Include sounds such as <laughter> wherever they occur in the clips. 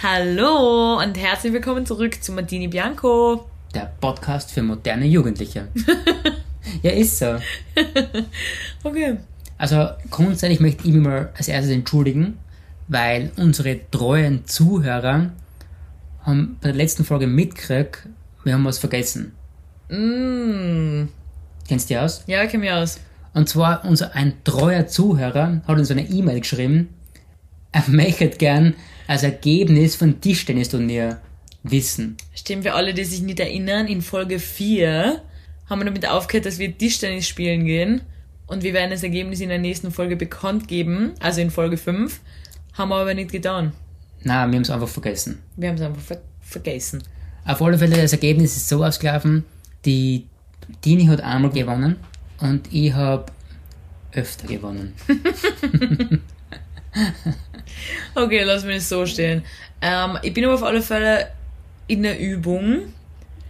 Hallo und herzlich willkommen zurück zu Martini Bianco. Der Podcast für moderne Jugendliche. <laughs> ja, ist so. <laughs> Okay. Also grundsätzlich möchte ich mich mal als erstes entschuldigen, weil unsere treuen Zuhörer haben bei der letzten Folge mitgekriegt, wir haben was vergessen. Mm. Kennst du die aus? Ja, kenn mich aus. Und zwar unser ein treuer Zuhörer hat uns eine E-Mail geschrieben, er möchte gern als Ergebnis von Tischtennisturnier wissen. Stimmt, für alle, die sich nicht erinnern, in Folge 4 haben wir damit aufgehört, dass wir Tischtennis spielen gehen. Und wir werden das Ergebnis in der nächsten Folge bekannt geben, also in Folge 5. Haben wir aber nicht getan. Na, wir haben es einfach vergessen. Wir haben es einfach ver vergessen. Auf alle Fälle, das Ergebnis ist so ausgelaufen, die Dini hat einmal gewonnen und ich habe öfter gewonnen. <laughs> <laughs> Okay, lass mich so stehen. Ähm, ich bin aber auf alle Fälle in der Übung.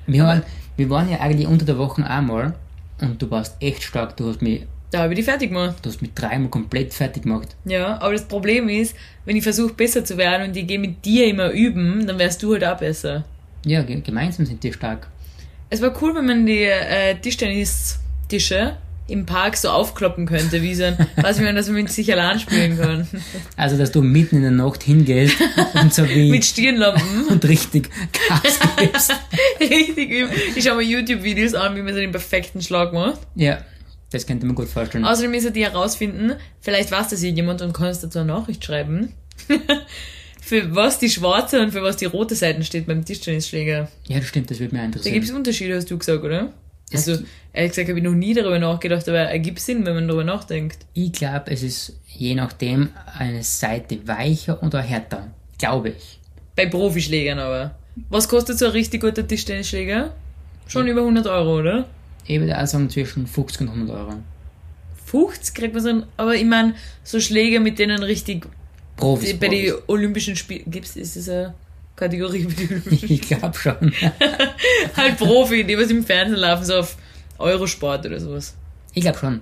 Wir, waren, wir waren ja eigentlich unter der Woche einmal und du warst echt stark. Du hast mich, Da habe ich die fertig gemacht. du hast mich dreimal komplett fertig gemacht. Ja, aber das Problem ist, wenn ich versuche besser zu werden und ich gehe mit dir immer üben, dann wärst du halt auch besser. Ja, ge- gemeinsam sind wir stark. Es war cool, wenn man die äh, Tischtennis-Tische im Park so aufkloppen könnte, wie so ein, was man, dass man mit sich allein spielen kann. Also, dass du mitten in der Nacht hingehst und so wie <laughs> mit Stirnlampen. <laughs> und richtig Gas gibst. Richtig üben. Ich schaue mir YouTube-Videos an, wie man so den perfekten Schlag macht. Ja, das könnte man gut vorstellen. Außerdem ist er die herausfinden, vielleicht weiß das jemand und kannst dazu eine Nachricht schreiben, <laughs> für was die schwarze und für was die rote Seite steht beim Tischtennisschläger. Ja, das stimmt, das würde mich Da interessieren. gibt es Unterschiede, hast du gesagt, oder? Es Also, ehrlich gesagt, habe ich noch nie darüber nachgedacht, aber er gibt Sinn, wenn man darüber nachdenkt. Ich glaube, es ist je nachdem eine Seite weicher oder härter. Glaube ich. Bei Profischlägern aber. Was kostet so ein richtig guter Tischtennisschläger? Schon über 100 Euro, oder? Ich würde auch sagen zwischen 50 und 100 Euro. 50 kriegt man so ein, aber ich meine, so Schläger, mit denen richtig, Profis. bei den. Olympischen Spielen, gibt's, ist es eine Kategorie für die <laughs> Olympischen Ich glaube schon. <laughs> halt Profi, die was im Fernsehen laufen, so auf Eurosport oder sowas. Ich glaube schon.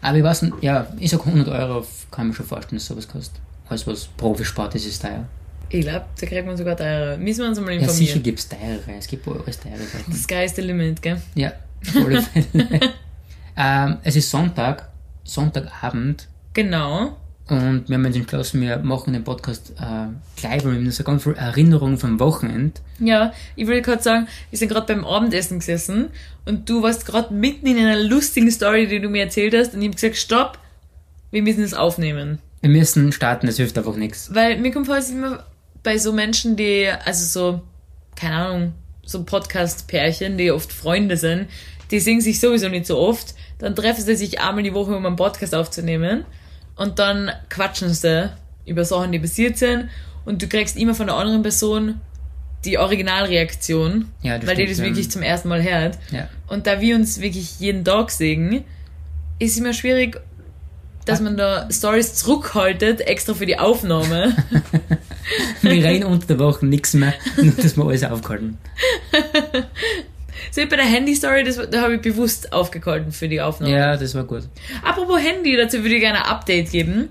Aber ich weiß nicht, ja, ich sag 100 Euro, kann ich mir schon vorstellen, dass sowas kostet. Alles was Profisport ist, ist teuer. Ich glaube, da kriegt man sogar teure. Müssen wir uns mal Ja, sicher informieren. gibt es teurere. Es gibt alles teure Sachen. Is the limit, gell? Ja, auf alle Fälle. <laughs> ähm, es ist Sonntag, Sonntagabend. Genau. Und wir haben uns entschlossen, wir machen den Podcast äh, gleich, weil wir haben so ganz viel Erinnerungen vom Wochenende. Ja, ich wollte gerade sagen, wir sind gerade beim Abendessen gesessen und du warst gerade mitten in einer lustigen Story, die du mir erzählt hast und ich habe gesagt, stopp, wir müssen es aufnehmen. Wir müssen starten, das hilft einfach nichts. Weil mir kommt vor, es immer bei so Menschen, die, also so, keine Ahnung, so Podcast-Pärchen, die oft Freunde sind, die sehen sich sowieso nicht so oft, dann treffen sie sich einmal die Woche, um einen Podcast aufzunehmen und dann quatschen sie über Sachen, die passiert sind und du kriegst immer von der anderen Person die Originalreaktion, Ja, weil die das ja. wirklich zum ersten Mal hört. Ja. Und da wir uns wirklich jeden Tag sehen, ist immer schwierig, dass man da Stories zurückhaltet, extra für die Aufnahme. <laughs> Wir reden unter der Woche nichts mehr, nur dass wir alles aufgehalten. <laughs> So wie bei der Handy-Story, das, da habe ich bewusst aufgehalten für die Aufnahme. Ja, das war gut. Apropos Handy, dazu würde ich gerne ein Update geben.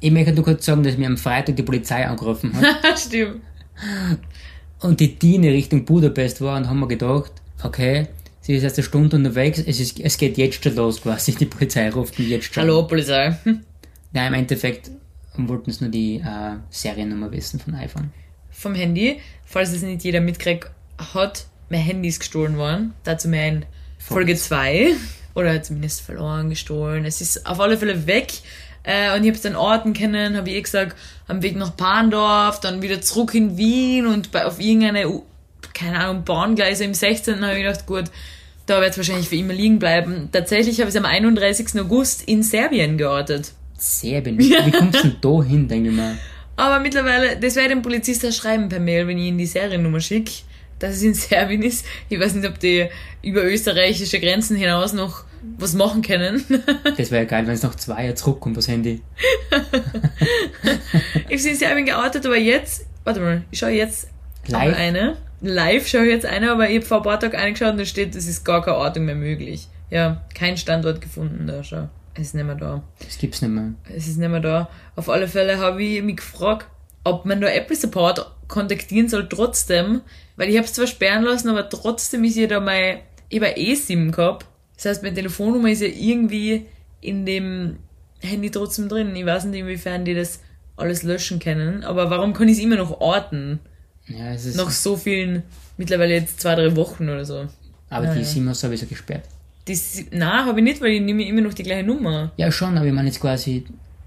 Ich möchte nur kurz sagen, dass mir am Freitag die Polizei angerufen hat <laughs> Stimmt. und die Tine Richtung Budapest war und haben wir gedacht, okay, sie ist erst eine Stunde unterwegs, es, ist, es geht jetzt schon los quasi, die Polizei ruft mich jetzt schon. Hallo, Polizei. Ja, im Endeffekt wollten sie nur die äh, Seriennummer wissen von iPhone. Vom Handy, falls es nicht jeder mitkriegt, hat mein Handy ist gestohlen worden. Dazu mehr in Folge 2. <laughs> Oder zumindest verloren, gestohlen. Es ist auf alle Fälle weg. Äh, und ich habe es dann Orten kennen, habe ich eh gesagt, am Weg nach Bahndorf, dann wieder zurück in Wien und bei, auf irgendeine, keine Ahnung, Bahngleise im 16. habe ich gedacht, gut, da wird es wahrscheinlich für immer liegen bleiben. Tatsächlich habe ich es am 31. August in Serbien geortet. Serbien, wie, wie <laughs> kommst du denn da hin, denke ich mal? Aber mittlerweile, das werde ich dem Polizist auch schreiben per Mail, wenn ich ihm die Seriennummer schicke, dass es in <laughs> Serbien ist. Ich weiß nicht, ob die über österreichische Grenzen hinaus noch was machen können. <laughs> Das wäre ja geil, wenn es noch zwei Jahre zurückkommt, das Handy. <laughs> ich bin in Serbien geoutet, aber jetzt, warte mal, ich schaue jetzt Live? eine. Live schaue ich jetzt eine, aber ich habe vor ein paar Tagen eingeschaut und da steht, es ist gar keine Ortung mehr möglich. Ja, kein Standort gefunden da, schau. Es ist nicht mehr da. Das gibt's nicht mehr. Es ist nicht mehr da. Auf alle Fälle habe ich mich gefragt, ob man da Apple Support kontaktieren soll trotzdem, weil ich habe es zwar sperren lassen, aber trotzdem ist ja da mein, ich habe E-SIM gehabt. Das heißt, meine Telefonnummer ist ja irgendwie in dem Handy trotzdem drin. Ich weiß nicht, inwiefern die das alles löschen können, aber warum kann ich es immer noch orten? Ja, es ist. Nach so vielen, mittlerweile jetzt zwei, drei Wochen oder so. aber ja, die. SIM hast du sowieso gesperrt. Das, nein, habe ich nicht, weil ich nehme immer noch die gleiche Nummer. Ja, schon, aber ich meine jetzt quasi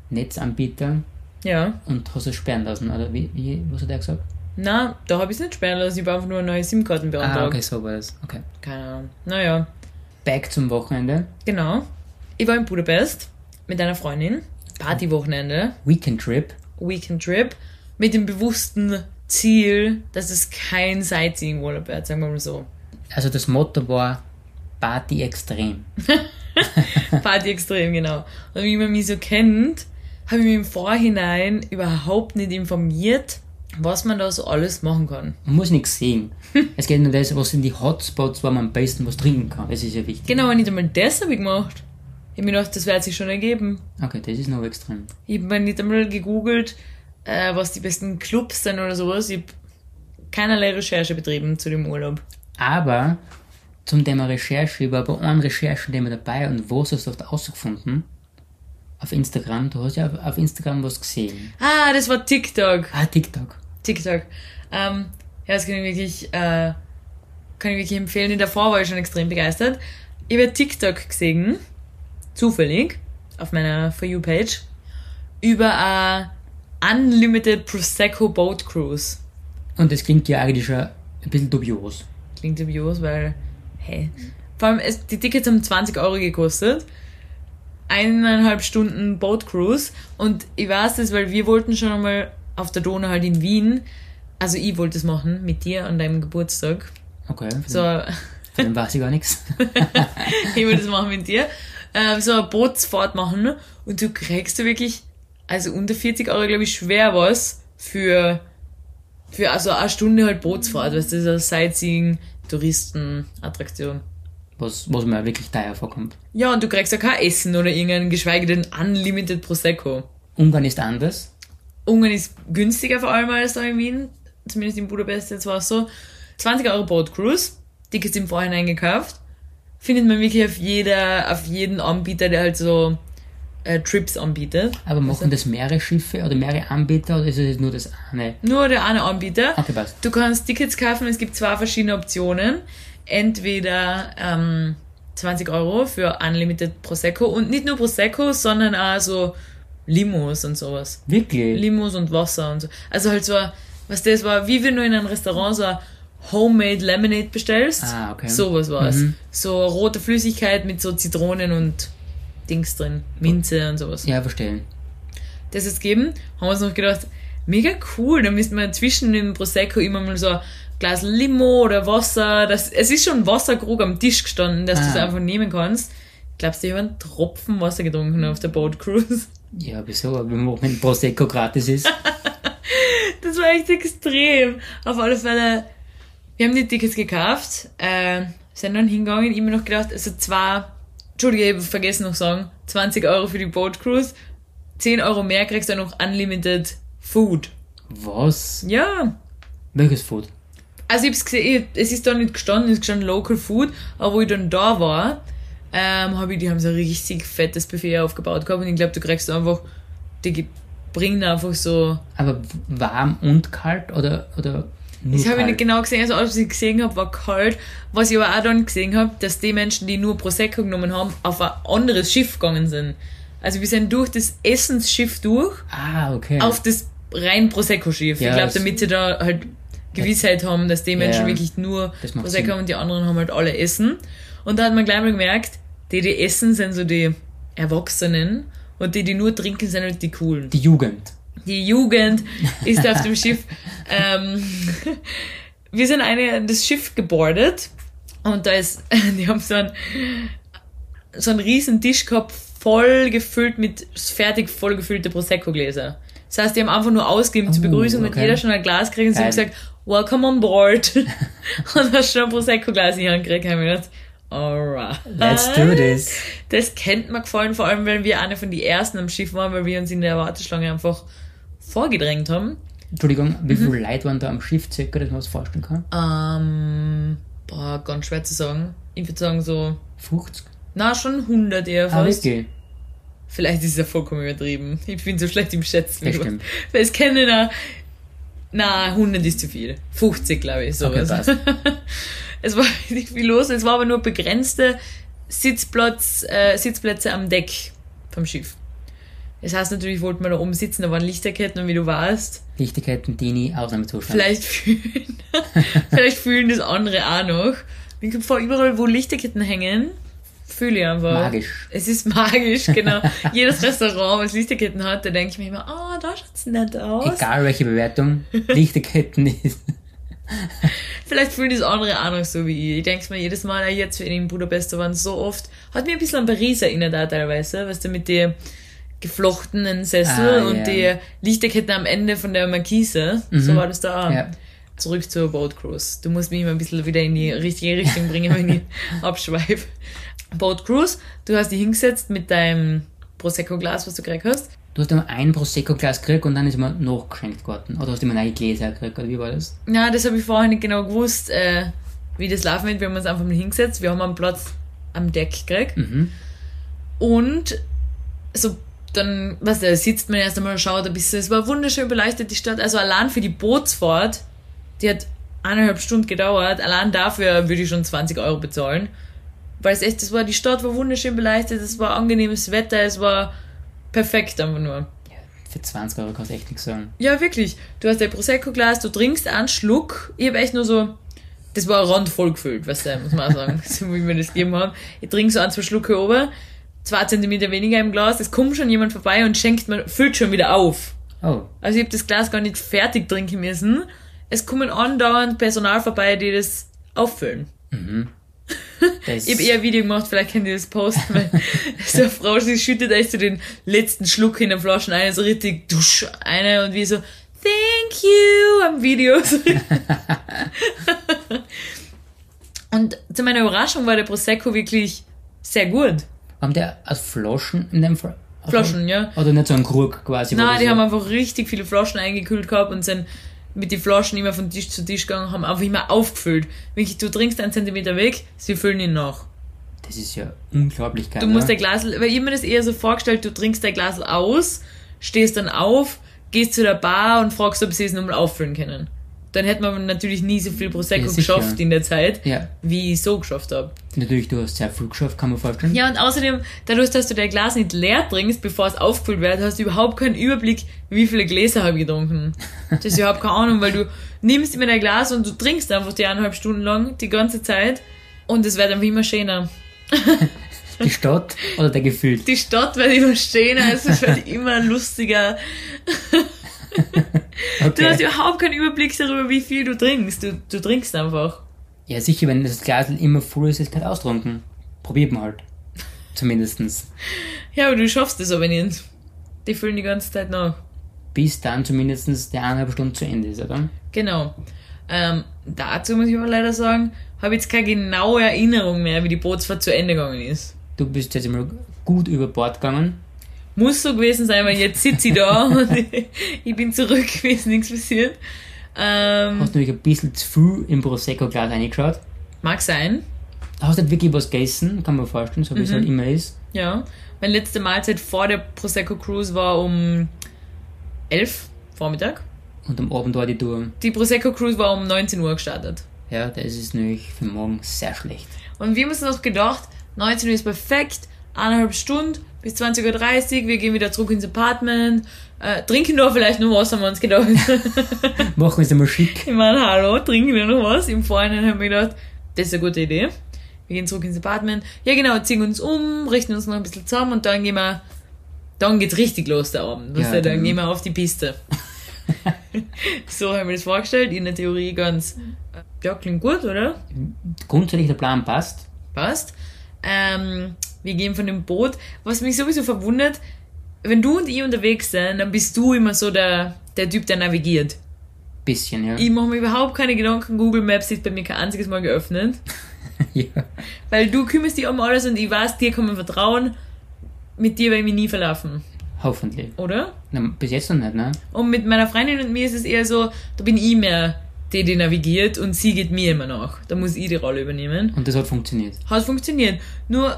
Netzanbieter Ja. und hast es sperren lassen, oder wie, wie was hat er gesagt? Na, da habe ich es nicht sperren lassen, ich habe einfach nur neue SIM-Karten beantragt. Ah, okay, so war das. Okay. Keine Ahnung. Naja, Back zum Wochenende. genau. Ich war in Budapest mit einer Freundin. Partywochenende, Weekend Trip. Weekend Trip, mit dem bewussten Ziel, dass es kein Sightseeing-Urlaub wird, sagen wir mal so. Also das Motto war Party extrem. <laughs> Party extrem, genau. Und wie man mich so kennt, habe ich mich im Vorhinein überhaupt nicht informiert, was man da so alles machen kann. Man muss nichts sehen. <laughs> es geht nur das, was sind die Hotspots, wo man am besten was trinken kann. Das ist ja wichtig. Genau, aber nicht einmal das habe ich gemacht. Ich habe mir gedacht, das wird sich schon ergeben. Okay, das ist noch extrem. Ich habe mir nicht einmal gegoogelt, äh, was die besten Clubs sind oder sowas. Ich habe keinerlei Recherche betrieben zu dem Urlaub. Aber zum Thema Recherche, ich war bei einem Recherchen-Thema dabei und was hast du dort ausgefunden? Auf Instagram, du hast ja auf, auf Instagram was gesehen. Ah, das war TikTok. Ah, TikTok. TikTok. Ähm, ja, das kann ich wirklich, äh, kann ich wirklich empfehlen. In der Vor war ich schon extrem begeistert. Ich habe TikTok gesehen, zufällig, auf meiner For You-Page, über eine Unlimited Prosecco Boat Cruise. Und das klingt ja eigentlich schon ein bisschen dubios. Klingt dubios, weil, hey. Vor allem, es, die Tickets haben 20 Euro gekostet. Eineinhalb Stunden Boat Cruise. Und ich weiß das, weil wir wollten schon einmal auf der Donau halt in Wien. Also ich wollte es machen mit dir an deinem Geburtstag. Okay, So, von dem weiß ich gar nichts. <laughs> ich wollte das machen mit dir. Ähm, so eine Bootsfahrt machen. Und du kriegst du wirklich, also unter 40 Euro, glaube ich, schwer was für, für also eine Stunde halt Bootsfahrt. Weißt du, das ist eine Sightseeing, Touristen-Attraktion. Was, was mir wirklich teuer vorkommt. Ja, und du kriegst ja kein Essen oder irgendein, geschweige denn Unlimited Prosecco. Ungarn ist anders. Ungarn ist günstiger vor allem als da in Wien. Zumindest in Budapest jetzt war es so. 20 Euro Boat Cruise. Tickets im Vorhinein gekauft. Findet man wirklich auf jeder, auf jeden Anbieter, der halt so äh, Trips anbietet. Aber machen das mehrere Schiffe oder mehrere Anbieter oder ist es nur das eine? Nur der eine Anbieter. Okay, passt. Du kannst Tickets kaufen, es gibt zwei verschiedene Optionen. Entweder ähm, 20 Euro für Unlimited Prosecco und nicht nur Prosecco, sondern auch so Limos und sowas. Wirklich? Limos und Wasser und so. Also halt so, was das war, wie wenn du in einem Restaurant so Homemade Lemonade bestellst. Ah, okay. Sowas war es. Mhm. So rote Flüssigkeit mit so Zitronen und Dings drin. Minze und sowas. Ja, verstehen. Das jetzt geben, haben wir uns noch gedacht, mega cool, da müssten wir zwischen dem Prosecco immer mal so Glas Limo oder Wasser. Das, es ist schon Wasserkrug am Tisch gestanden, dass du es Ah. einfach nehmen kannst. Glaubst du, ich habe einen Tropfen Wasser getrunken auf der Boat Cruise? Ja, wieso? Wenn wenn Prosecco gratis ist. <laughs> Das war echt extrem. Auf alle Fälle, wir haben die Tickets gekauft, äh, sind dann hingegangen, immer noch gedacht, also zwar, Entschuldige, ich habe vergessen noch zu sagen, 20 Euro für die Boat Cruise, 10 Euro mehr kriegst du dann noch Unlimited Food. Was? Ja, Welches Food? Also ich hab's gesehen, es ist da nicht gestanden, es ist gestanden Local Food, aber wo ich dann da war, ähm, hab ich, die haben so ein richtig fettes Buffet aufgebaut gehabt und ich glaube, du kriegst einfach, die ge- bringen einfach so Aber warm und kalt oder, oder nur Das habe ich nicht genau gesehen. Also alles, was ich gesehen habe, war kalt. Was ich aber auch dann gesehen habe, dass die Menschen, die nur Prosecco genommen haben, auf ein anderes Schiff gegangen sind. Also wir sind durch das Essensschiff durch Ah, okay. auf das rein Prosecco-Schiff. Ja, ich glaube, damit sie da halt Gewissheit haben, dass die Menschen Ja, wirklich nur Prosecco Sinn. haben und die anderen haben halt alle Essen. Und da hat man gleich mal gemerkt, die, die essen, sind so die Erwachsenen und die, die nur trinken, sind halt die Coolen Die Jugend. die Jugend ist auf dem <laughs> Schiff. Ähm, <laughs> wir sind eine, das Schiff gebordet und da ist, <laughs> die haben so einen, so einen riesen Tisch gehabt, voll gefüllt mit fertig voll gefüllte Prosecco-Gläser. Das heißt, die haben einfach nur ausgegeben zur Oh, Begrüßung und okay. jeder schon ein Glas gekriegt und sie haben gesagt, welcome on board. <laughs> und hast schon ein Prosecco-Glas in die Hand gekriegt, haben wir gedacht, alright. Let's do this. Das kennt mir gefallen, vor allem, weil wir eine von den ersten am Schiff waren, weil wir uns in der Warteschlange einfach vorgedrängt haben. Entschuldigung, wie Mhm. viele Leute waren da am Schiff circa, dass man was vorstellen kann? Ähm, boah, ganz schwer zu sagen. Ich würde sagen so, 50? na, schon 100 eher Ah, fast. wirklich? Vielleicht ist es ja vollkommen übertrieben. Ich bin so schlecht im Schätzen. Das stimmt. Es kennen na, 100 ist zu viel. 50, glaube ich, Okay, sowas. passt. <laughs> es war <laughs> nicht viel los, es war aber nur begrenzte Sitzplatz, äh, Sitzplätze am Deck vom Schiff. Das heißt natürlich, wollten wir da oben sitzen, da waren Lichterketten und wie du weißt, Lichtigkeiten, Dini, Ausnahmezustand. vielleicht fühlen, <laughs> vielleicht fühlen das andere auch noch. Ich vor, überall, wo Lichterketten hängen, fühle ich einfach. Magisch. Es ist magisch, genau. <laughs> Jedes Restaurant, was Lichterketten hat, da denke ich mir immer, oh, da schaut's nett aus. Egal welche Bewertung, <laughs> Lichtigkeiten ist. Vielleicht fühlen das andere auch noch so wie ich. Ich denke mir jedes Mal, jetzt in Budapest, da waren so oft, hat mich ein bisschen an Paris erinnert auch teilweise, weißt du, mit den geflochtenen Sessel Ah, und ja. die Lichterketten am Ende von der Markise. So war das da auch. Ja. Zurück zur Boat Cruise. Du musst mich immer ein bisschen wieder in die richtige Richtung bringen, wenn ich <laughs> abschweife. Boat Cruise, du hast dich hingesetzt mit deinem Prosecco-Glas, was du gekriegt hast. Du hast immer ein Prosecco-Glas gekriegt und dann ist immer nachgeschenkt worden. Oder hast du immer neue Gläser gekriegt, oder wie war das? Ja, das habe ich vorher nicht genau gewusst, äh, wie das laufen wird. Wir haben uns einfach mal hingesetzt. Wir haben einen Platz am Deck gekriegt. Mhm. Und so, dann, was da sitzt man erst einmal, schaut ein bisschen. Es war wunderschön beleuchtet, die Stadt. Also allein für die Bootsfahrt, die hat eineinhalb Stunden gedauert. Allein dafür würde ich schon 20 Euro bezahlen. Weil es echt, das war, die Stadt war wunderschön beleuchtet, es war angenehmes Wetter, es war perfekt einfach nur. Für 20 Euro kannst du echt nichts sagen. Ja, wirklich. Du hast dein Prosecco-Glas, du trinkst einen Schluck. Ich habe echt nur so, das war randvoll gefüllt, weißt du, muss man auch sagen, <laughs> so wie wir das gegeben haben. Ich trinke so ein, zwei Schlucke ober, zwei Zentimeter weniger im Glas, es kommt schon jemand vorbei und schenkt mir, füllt schon wieder auf. Oh, Also ich habe das Glas gar nicht fertig trinken müssen. Es kommen andauernd Personal vorbei, die das auffüllen. das Ich habe eher ein Video gemacht, vielleicht könnt ihr das posten, weil <laughs> so eine Frau, sie schüttet echt so den letzten Schluck in der Flasche ein, so richtig dusch eine und wie so, thank you am Video. <laughs> und zu meiner Überraschung war der Prosecco wirklich sehr gut. haben die aus Flaschen in dem Fall? Flaschen, ja. Oder nicht so ein Krug quasi? Nein, die so- haben einfach richtig viele Flaschen eingekühlt gehabt und sind mit den Flaschen immer von Tisch zu Tisch gegangen, haben einfach immer aufgefüllt. Wirklich, du trinkst einen Zentimeter weg, sie füllen ihn nach. Das ist ja unglaublich geil. Du musst dein Glas, weil ich mir das eher so vorgestellt, du trinkst dein Glas aus, stehst dann auf, gehst zu der Bar und fragst, ob sie es nochmal auffüllen können. Dann hätte man natürlich nie so viel Prosecco Ja, geschafft in der Zeit, Ja, wie ich so geschafft habe. natürlich, du hast sehr viel geschafft, kann man vorstellen. Ja, und außerdem, dadurch, dass du dein Glas nicht leer trinkst, bevor es aufgefüllt wird, hast du überhaupt keinen Überblick, wie viele Gläser habe ich getrunken. Das ist überhaupt keine Ahnung, weil du nimmst immer dein Glas und du trinkst einfach die eineinhalb Stunden lang, die ganze Zeit, und es wird einfach immer schöner. <laughs> Die Stadt oder der Gefühl? Die Stadt wird immer schöner, es wird immer lustiger. <laughs> Du hast Okay. überhaupt keinen Überblick darüber, wie viel du trinkst. Du, du trinkst einfach. Ja, sicher, wenn das Glas immer voll ist, ist kein Austrunken. Probiert man halt. Zumindestens. Ja, aber du schaffst es aber nicht. Die füllen die ganze Zeit nach. Bis dann zumindestens der eineinhalb Stunden zu Ende ist, oder? Genau. Ähm, dazu muss ich aber leider sagen, habe jetzt keine genaue Erinnerung mehr, wie die Bootsfahrt zu Ende gegangen ist. Du bist jetzt einmal gut über Bord gegangen. Muss so gewesen sein, weil jetzt sitze ich da <laughs> und ich bin zurück gewesen, nichts passiert. Ähm, Hast nämlich ein bisschen zu viel im Prosecco-Glas reingeschaut. mag sein, Hast nicht wirklich was gegessen, kann man vorstellen, so wie es halt immer ist. ja. Meine letzte Mahlzeit vor der Prosecco Cruise war um 11 Vormittag. Und am Abend war die Tour. Die Prosecco Cruise war um 19 Uhr gestartet. Ja, das ist nämlich für morgen sehr schlecht. Und wir haben uns noch gedacht, 19 Uhr ist perfekt, eineinhalb Stunden bis 20.30 Uhr, wir gehen wieder zurück ins Apartment, äh, trinken da vielleicht noch was, haben wir uns gedacht. <laughs> Machen wir es einmal schick. ich meine, hallo, trinken wir noch was? Im Vorhinein haben wir gedacht, das ist eine gute Idee. Wir gehen zurück ins Apartment. Ja genau, ziehen uns um, richten uns noch ein bisschen zusammen und dann gehen wir, dann geht's richtig los der Abend. Ja, dann dann- gehen wir auf die Piste. <laughs> so haben wir das vorgestellt, in der Theorie ganz, ja, klingt gut, oder? Grundsätzlich der Plan passt. passt. Ähm, wir gehen von dem Boot. Was mich sowieso verwundert, wenn du und ich unterwegs sind, dann bist du immer so der, der Typ, der navigiert. Bisschen, ja. Ich mache mir überhaupt keine Gedanken. Google Maps ist bei mir kein einziges Mal geöffnet. <laughs> ja. Weil du kümmerst dich um alles und ich weiß, dir kann man vertrauen. Mit dir werde ich mich nie verlaufen. Hoffentlich. oder? Na, bis jetzt noch nicht, ne? Und mit meiner Freundin und mir ist es eher so, da bin ich mehr die, die navigiert und sie geht mir immer nach. Da muss ich die Rolle übernehmen. Und das hat funktioniert. Hat funktioniert. Nur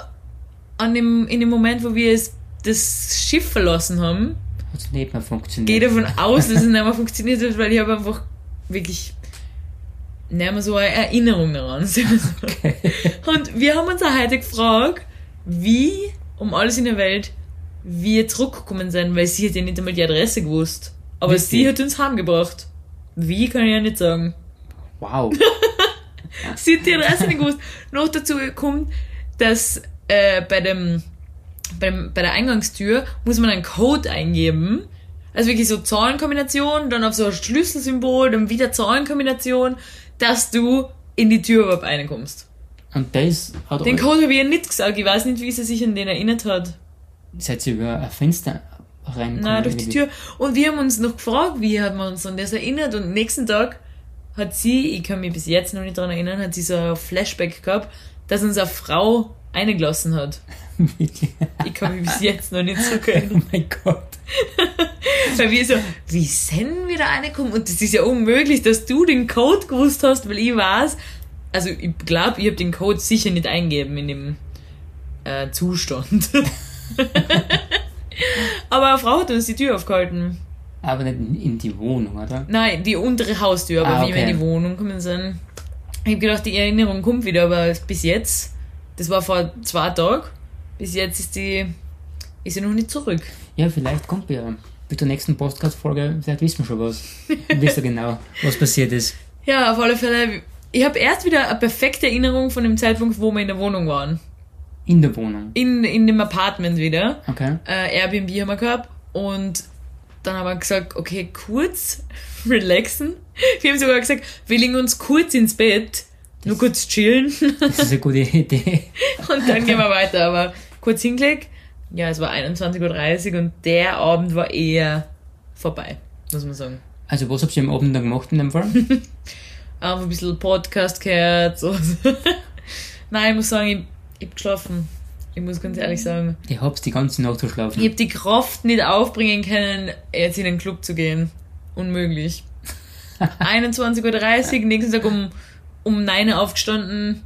an dem, in dem Moment, wo wir es, das Schiff verlassen haben, Hat es nicht mehr funktioniert. gehe davon aus, dass es nicht mehr funktioniert hat, weil ich habe einfach wirklich nicht mehr so eine Erinnerung daran. so. Und wir haben uns auch heute gefragt, wie um alles in der Welt wir zurückgekommen sind, weil sie hat ja nicht einmal die Adresse gewusst. Aber Wirklich? sie hat uns heimgebracht. Wie kann ich ja nicht sagen. Wow. <laughs> Sie hat die Adresse nicht gewusst. Noch dazu kommt, dass äh, bei, dem, beim, bei der Eingangstür muss man einen Code eingeben. Also wirklich so Zahlenkombination, dann auf so ein Schlüsselsymbol, dann wieder Zahlenkombination, dass du in die Tür überhaupt reinkommst. Und das hat Den Code habe ich ihr nicht gesagt. Ich weiß nicht, wie sie sich an den erinnert hat. seid ihr über ein Fenster reingekommen? Nein, durch die? Tür. Und wir haben uns noch gefragt, wie hat man uns an das erinnert. Und nächsten Tag hat sie, ich kann mich bis jetzt noch nicht daran erinnern, hat sie so ein Flashback gehabt, dass uns eine Frau eingelassen hat. <laughs> Wirklich? Ich kann mich bis jetzt noch nicht so erinnern. oh mein Gott. <laughs> Weil wir so, wie sind wir da reingekommen? Und das ist ja unmöglich, dass du den Code gewusst hast, weil ich weiß, also ich glaube, ich habe den Code sicher nicht eingeben in dem äh, Zustand. <laughs> Aber eine Frau hat uns die Tür aufgehalten. Aber nicht in, die Wohnung, oder? Nein, die untere Haustür, aber Ah, wie wir in okay. die Wohnung gekommen sind. Ich habe gedacht, die Erinnerung kommt wieder, aber bis jetzt, das war vor zwei Tagen, bis jetzt ist die, ist sie noch nicht zurück. Ja, vielleicht kommt ja. Bis zur nächsten Podcast-Folge, vielleicht wissen wir schon was. Wisst ihr genau, was passiert ist. Ja, auf alle Fälle, ich habe erst wieder eine perfekte Erinnerung von dem Zeitpunkt, wo wir in der Wohnung waren. In der Wohnung. In, in dem Apartment wieder. Okay. Äh, Airbnb haben wir gehabt und dann haben wir gesagt, okay, kurz <laughs> relaxen. Wir haben sogar gesagt, wir legen uns kurz ins Bett, nur kurz chillen. Das ist eine gute Idee. <laughs> Und dann gehen wir weiter. Aber kurz hingelegt. Ja, es war 21.30 Uhr und der Abend war eher vorbei, muss man sagen. Also, was habt ihr am Abend dann gemacht in dem Fall? <laughs> Einfach ein bisschen Podcast gehört. So. <laughs> Nein, ich muss sagen, ich, ich hab geschlafen. Ich muss ganz ehrlich sagen. Ich hab's die ganze Nacht verschlafen. Ich habe die Kraft nicht aufbringen können, jetzt in den Club zu gehen. Unmöglich. 21.30 Uhr, nächsten Tag um, um 9 Uhr aufgestanden.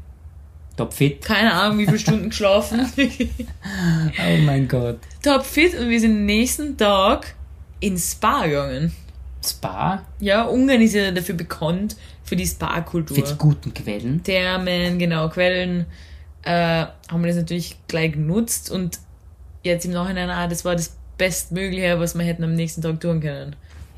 Top fit. Keine Ahnung, wie viele <laughs> Stunden geschlafen. <laughs> Oh mein Gott. Top fit und wir sind nächsten Tag ins Spa gegangen. Spa Ja, Ungarn ist ja dafür bekannt, für die Spa-Kultur. mit guten Quellen. Thermen, genau, Quellen, äh, haben wir das natürlich gleich genutzt und jetzt im Nachhinein, ah, das war das Bestmögliche, was wir hätten am nächsten Tag tun können.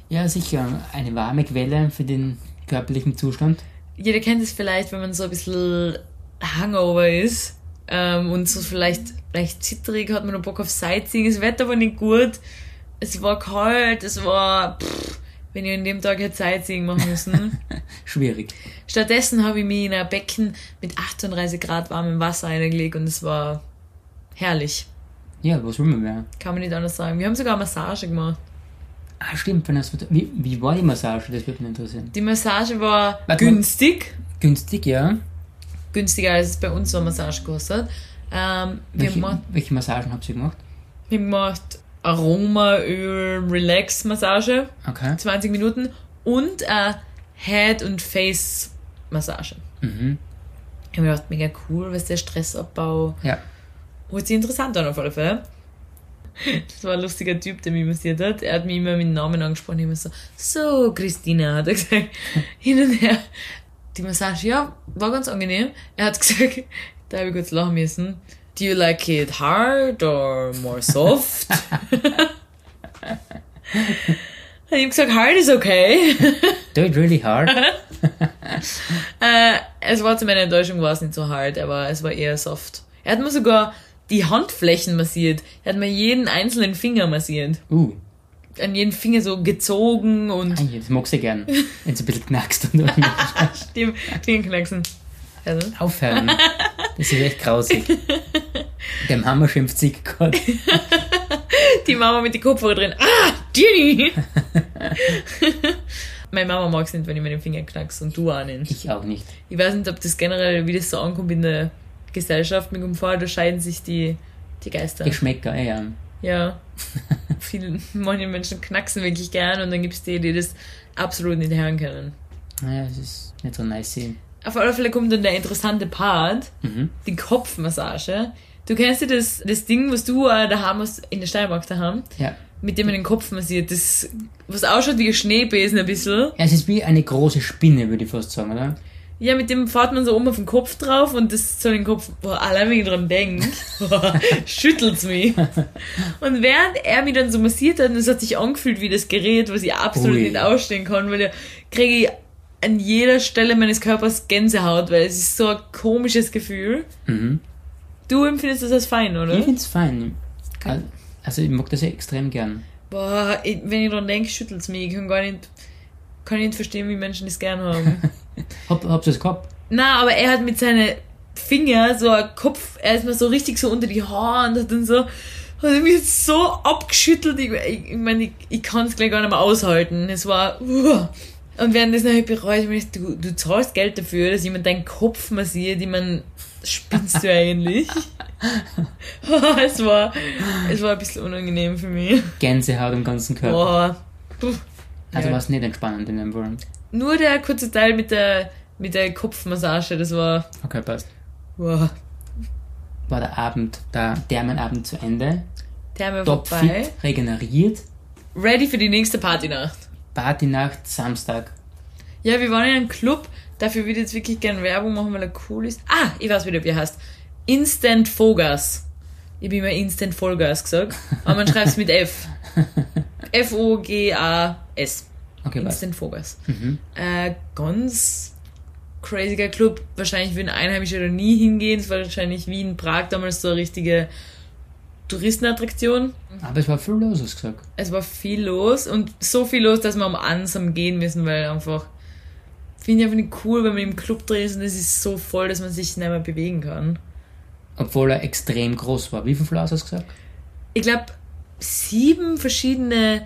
Ja, sicher. Eine warme Quelle für den körperlichen Zustand. Jeder kennt es vielleicht, wenn man so ein bisschen Hangover ist ähm, und so vielleicht leicht zittrig, hat man noch Bock auf Sightseeing, das Wetter war nicht gut, es war kalt, es war, pff, wenn ich an dem Tag hätte Sightseeing machen müssen. <laughs> Schwierig. Stattdessen habe ich mich in ein Becken mit 38 Grad warmem Wasser eingelegt und es war herrlich. Ja, was will man mehr? Kann man nicht anders sagen. Wir haben sogar Massage gemacht. Ah, stimmt. Wenn das, wie, wie war die Massage? Das würde mich interessieren. Die Massage war Warte günstig. Günstig, ja. Günstiger als es bei uns so eine Massage kostet. Ähm, Welche, gemacht, welche Massagen habt ihr gemacht? wir haben gemacht Aromaöl Relax Massage, Okay. 20 Minuten und äh, Head- und Face-Massage. Mhm. Ich habe mir gedacht, mega cool, was der Stressabbau Ja. Hört sich interessant an auf alle Fälle. Das war ein lustiger Typ, der mich massiert hat. Er hat mich immer mit dem Namen angesprochen. Immer so, so, Christina, hat er gesagt. <laughs> Hin und her. Die Massage, ja, war ganz angenehm. Er hat <laughs> gesagt, da habe ich kurz lachen müssen. Do you like it hard or more soft? <laughs> ich habe gesagt, hard is okay. Do it really hard. Äh, es war zu meiner Enttäuschung war es nicht so hart, aber es war eher soft. Er hat mir sogar die Handflächen massiert. Er hat mir jeden einzelnen Finger massiert. Uh, An jeden Finger so gezogen und ah, das magst du gern. Wenn es ein bisschen knackst und <laughs> die Fingerknacksen. Also, aufhören. Das ist echt grausig. Der Mama schimpft sich gerade. <laughs> die Mama mit den Kopfhörer drin. Ah, Jenny! <laughs> Meine Mama mag es nicht, wenn ich mir den Finger knackse und du auch nicht. Ich auch nicht. Ich weiß nicht, ob das generell, wie das so ankommt in der Gesellschaft. Mir kommt vor, da scheiden sich die, die Geister. Geschmäcker, ja. Ja. <laughs> Viele, manche Menschen knacksen wirklich gern und dann gibt es die, die das absolut nicht hören können. Naja, es ist nicht so nice. sehen. Auf alle Fälle kommt dann der interessante Part, Mhm. die Kopfmassage. Du kennst ja das, das Ding, was du äh, daheim hast, in der Steiermark daheim, Ja. mit dem man den Kopf massiert, das, was ausschaut wie ein Schneebesen ein bisschen. ja. Es ist wie eine große Spinne, würde ich fast sagen, oder? Ja, mit dem fährt man so oben auf den Kopf drauf und das so den Kopf, boah, allein wenn ich dran denke, <laughs> schüttelt's mich. Und während er mich dann so massiert hat, und es hat sich angefühlt wie das Gerät, was ich absolut Ui. nicht ausstehen kann, weil da kriege ich an jeder Stelle meines Körpers Gänsehaut, weil es ist so ein komisches Gefühl. Mhm. Du empfindest das als fein, oder? Ich finde es fein. Also ich mag das ja extrem gern. Boah, ich, wenn ich dran denke, schüttelt's mich. Ich kann gar nicht, kann nicht verstehen, wie Menschen das gern haben. <laughs> Hab, habt ihr das gehabt? Na, aber er hat mit seinen Finger so ein Kopf, er ist mir so richtig so unter die Haare und hat dann so, hat er mich so abgeschüttelt. Ich, ich, ich meine, ich, ich kann es gleich gar nicht mehr aushalten. Es war, uh. Und während das nachher bereut, ich meine, du, du zahlst Geld dafür, dass jemand deinen Kopf massiert, ich meine, spinnst du eigentlich? <laughs> es war, es war ein bisschen unangenehm für mich. Gänsehaut im ganzen Körper. Boah. Also Ja. war es nicht entspannend in dem Fall. Nur der kurze Teil mit der, mit der Kopfmassage, das war, Okay, passt. wow. War der Abend, der Thermenabend zu Ende. Top vorbei. fit, regeneriert. Ready für die nächste Partynacht. Partynacht, Samstag. Ja, wir waren in einem Club. Dafür würde ich jetzt wirklich gerne Werbung machen, weil er cool ist. Ah, ich weiß wieder, wie er heißt. Instant Vogas. Ich habe immer Instant Vollgas gesagt. Aber man schreibt es mit F. <laughs> F-O-G-A-S. Okay. Instant Vogas. Mhm. Äh, ganz craziger Club. Wahrscheinlich würden Einheimische da nie hingehen. Es war wahrscheinlich wie in Prag damals so eine richtige Touristenattraktion. Aber es war viel los, hast du gesagt. Es war viel los und so viel los, dass wir am Ansam gehen müssen, weil einfach finde ich einfach nicht cool, wenn man im Club drin ist und es ist so voll, dass man sich nicht mehr bewegen kann. Obwohl er extrem groß war. Wie viel Flaus hast du gesagt? Ich glaube, sieben verschiedene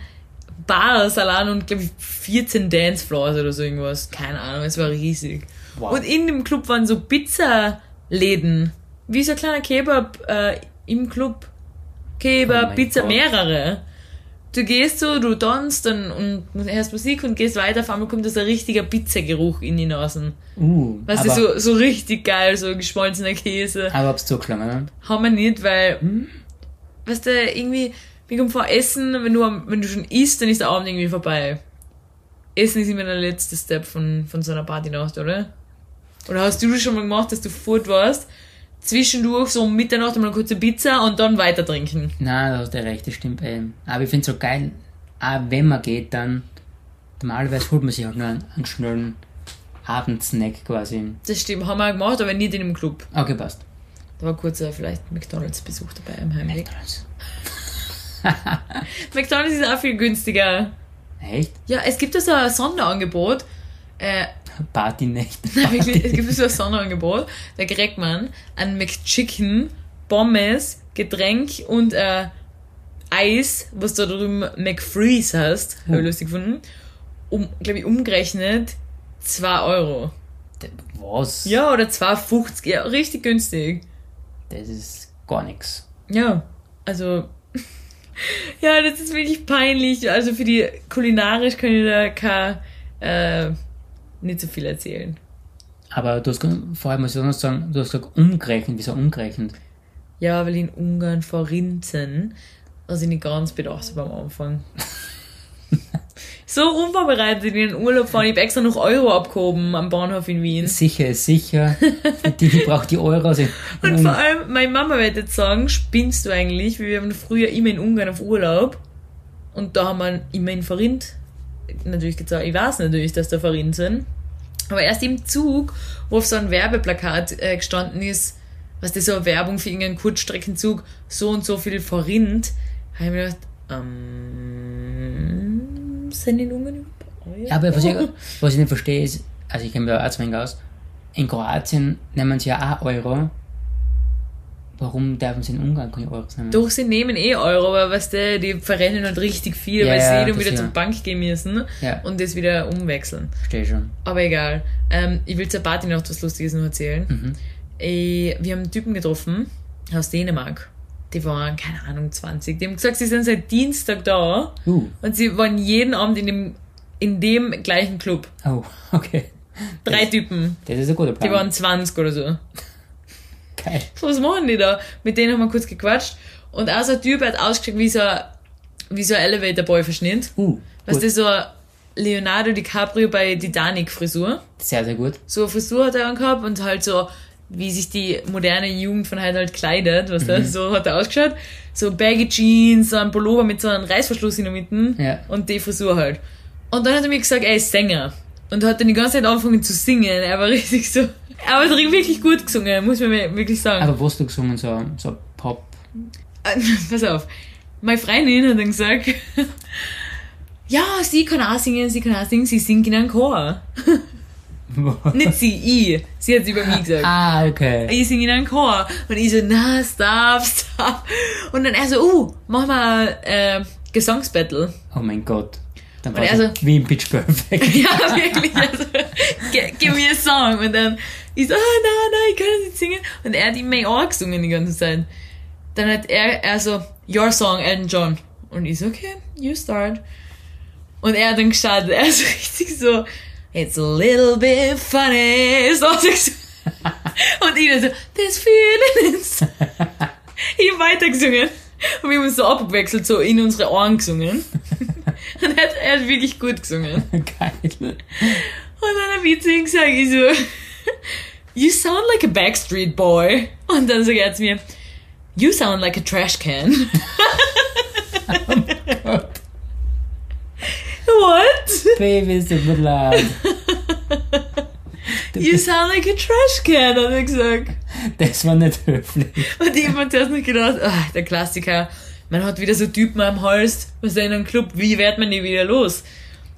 Bars allein und glaube ich 14 Dancefloors oder so irgendwas. Keine Ahnung, es war riesig. Wow. Und in dem Club waren so Pizzaläden. Wie so ein kleiner Kebab äh, im Club. Kebab, Oh Pizza, Gott. mehrere. Du gehst so, du tanzt dann und hörst Musik und gehst weiter, auf einmal kommt das ein richtiger Pizzageruch in die Nasen. Uh, Weißt du, so, so richtig geil, so geschmolzener Käse. aber hab's zugeschlagen, oder? Haben wir nicht, weil, weißt du, irgendwie, wir kommen vor Essen, wenn du, wenn du schon isst, dann ist der Abend irgendwie vorbei. Essen ist immer der letzte Step von, von so einer Partynacht, oder? Oder hast du das schon mal gemacht, dass du fort warst, zwischendurch so um Mitternacht einmal eine kurze Pizza und dann weiter trinken? Nein, da hast du recht, das stimmt. Ähm, aber ich find's so geil, auch wenn man geht, dann normalerweise holt man sich auch nur einen, einen schnellen Abendsnack quasi. Das stimmt, haben wir auch gemacht, aber nicht in dem Club. Okay, passt. Da war kurz äh, vielleicht McDonalds-Besuch dabei im Heimweg. McDonald's. <laughs> McDonalds ist auch viel günstiger. Echt? Ja, es gibt so ein Sonderangebot. Äh, Partynächte. <laughs> Nein, wirklich, es gibt so ein Sonderangebot. Da kriegt man ein McChicken, Pommes, Getränk und äh, Eis, was da drüben McFreeze heißt. Habe ich Oh. lustig gefunden. Um, glaube ich, umgerechnet 2 Euro. Was? Ja, oder 2,50. Ja, richtig günstig. Das ist gar nichts. Ja, also. Ja, das ist wirklich peinlich. Also für die kulinarisch kann ich da kein, äh, nicht so viel erzählen. Aber du hast ge- vorher muss ich auch noch sagen, du hast gesagt umgerechnet. Wieso umgerechnet? Ja, weil in Ungarn vor Rinzen, was ich nicht ganz bedacht habe am Anfang. <laughs> so unvorbereitet in den Urlaub fahren. Ich habe extra noch Euro abgehoben am Bahnhof in Wien. Sicher ist sicher. die braucht die Euros. in- Und vor allem, meine Mama wird jetzt sagen, spinnst du eigentlich? Wir waren früher immer in Ungarn auf Urlaub. Und da haben wir immer in Forint natürlich gesagt, ich weiß natürlich, dass da Forint sind. Aber erst im Zug, wo auf so ein Werbeplakat äh, gestanden ist, was das so eine Werbung für irgendeinen Kurzstreckenzug, so und so viel Forint, habe ich mir gedacht, ähm, sind in Ungarn überhaupt Euro? Ja, aber was ich, was ich nicht verstehe ist, also ich kenne mich da auch zu wenig aus, in Kroatien nehmen sie ja auch Euro. Warum dürfen sie in Ungarn keine Euros nehmen? Doch, sie nehmen eh Euro, aber weißt du, die verrennen halt richtig viel, Ja, weil ja, sie eh dann wieder ja. zur Bank gehen müssen Ja. und das wieder umwechseln. Verstehe schon. Aber egal. Ähm, ich will zur Party noch was Lustiges noch erzählen. Mhm. Ich, wir haben einen Typen getroffen aus Dänemark. Die waren, keine Ahnung, 20. Die haben gesagt, sie sind seit Dienstag da Uh. und sie waren jeden Abend in dem, in dem gleichen Club. Oh, okay. Drei Typen. Das ist ein guter Plan. Die waren 20 oder so. geil. So, was machen die da? Mit denen haben wir kurz gequatscht. Und auch so ein Typ hat ausgeschaut wie so ein, wie so ein Elevator Boy Verschnitt. Uh, Was gut. das so ein Leonardo DiCaprio bei Titanic Frisur. Sehr, sehr gut. So eine Frisur hat er angehabt und halt so, wie sich die moderne Jugend von heute halt kleidet, was da, so hat er ausgeschaut. So baggy Jeans, so ein Pullover mit so einem Reißverschluss in der Mitte Ja. und die Frisur halt. Und dann hat er mir gesagt, er ist Sänger. Und hat dann die ganze Zeit angefangen zu singen. Er war <laughs> richtig so, er hat wirklich gut gesungen, muss man mir wirklich sagen. Aber was du gesungen, so, so Pop. <laughs> Pass auf. Meine Freundin hat dann gesagt, <laughs> ja, sie kann auch singen, sie kann auch singen, sie singt in einem Chor. <laughs> Nicht sie, ich. Sie hat es über mich gesagt. ah, okay. Ich singe in einem Chor. Und ich so, na, stop, stop. Und dann er so, uh, mach mal äh, Gesangsbattle. Oh mein Gott. Dann war er so, so- wie im Pitch Perfect. <laughs> Ja, wirklich. Also, gi- give me a song. Und dann ich so, ah, nein, nein, ich kann das nicht singen. Und er hat immer auch gesungen die ganze Zeit. Dann hat er, er so, your song, Elton John. Und ich so, okay, you start. Und er hat dann gestartet. <laughs> Er ist richtig so, it's a little bit funny. So. <laughs> Und ich dann so, this feeling is... Ich hab weitergesungen. Und wir haben uns so abgewechselt, so in unsere Ohren gesungen. <laughs> Und er hat, er hat wirklich gut gesungen. <laughs> Geil. Und dann habe ich zu ihm gesagt, ich so, you sound like a Backstreet Boy. Und dann sagt er zu mir, you sound like a trash can. What? Baby, es tut mir leid. You sound like a trash can, hat er gesagt. Das war nicht höflich. Und ich hab mir zuerst nicht gedacht, ah, der Klassiker, man hat wieder so Typen am Hals, was in einem Club, wie wird man die wieder los?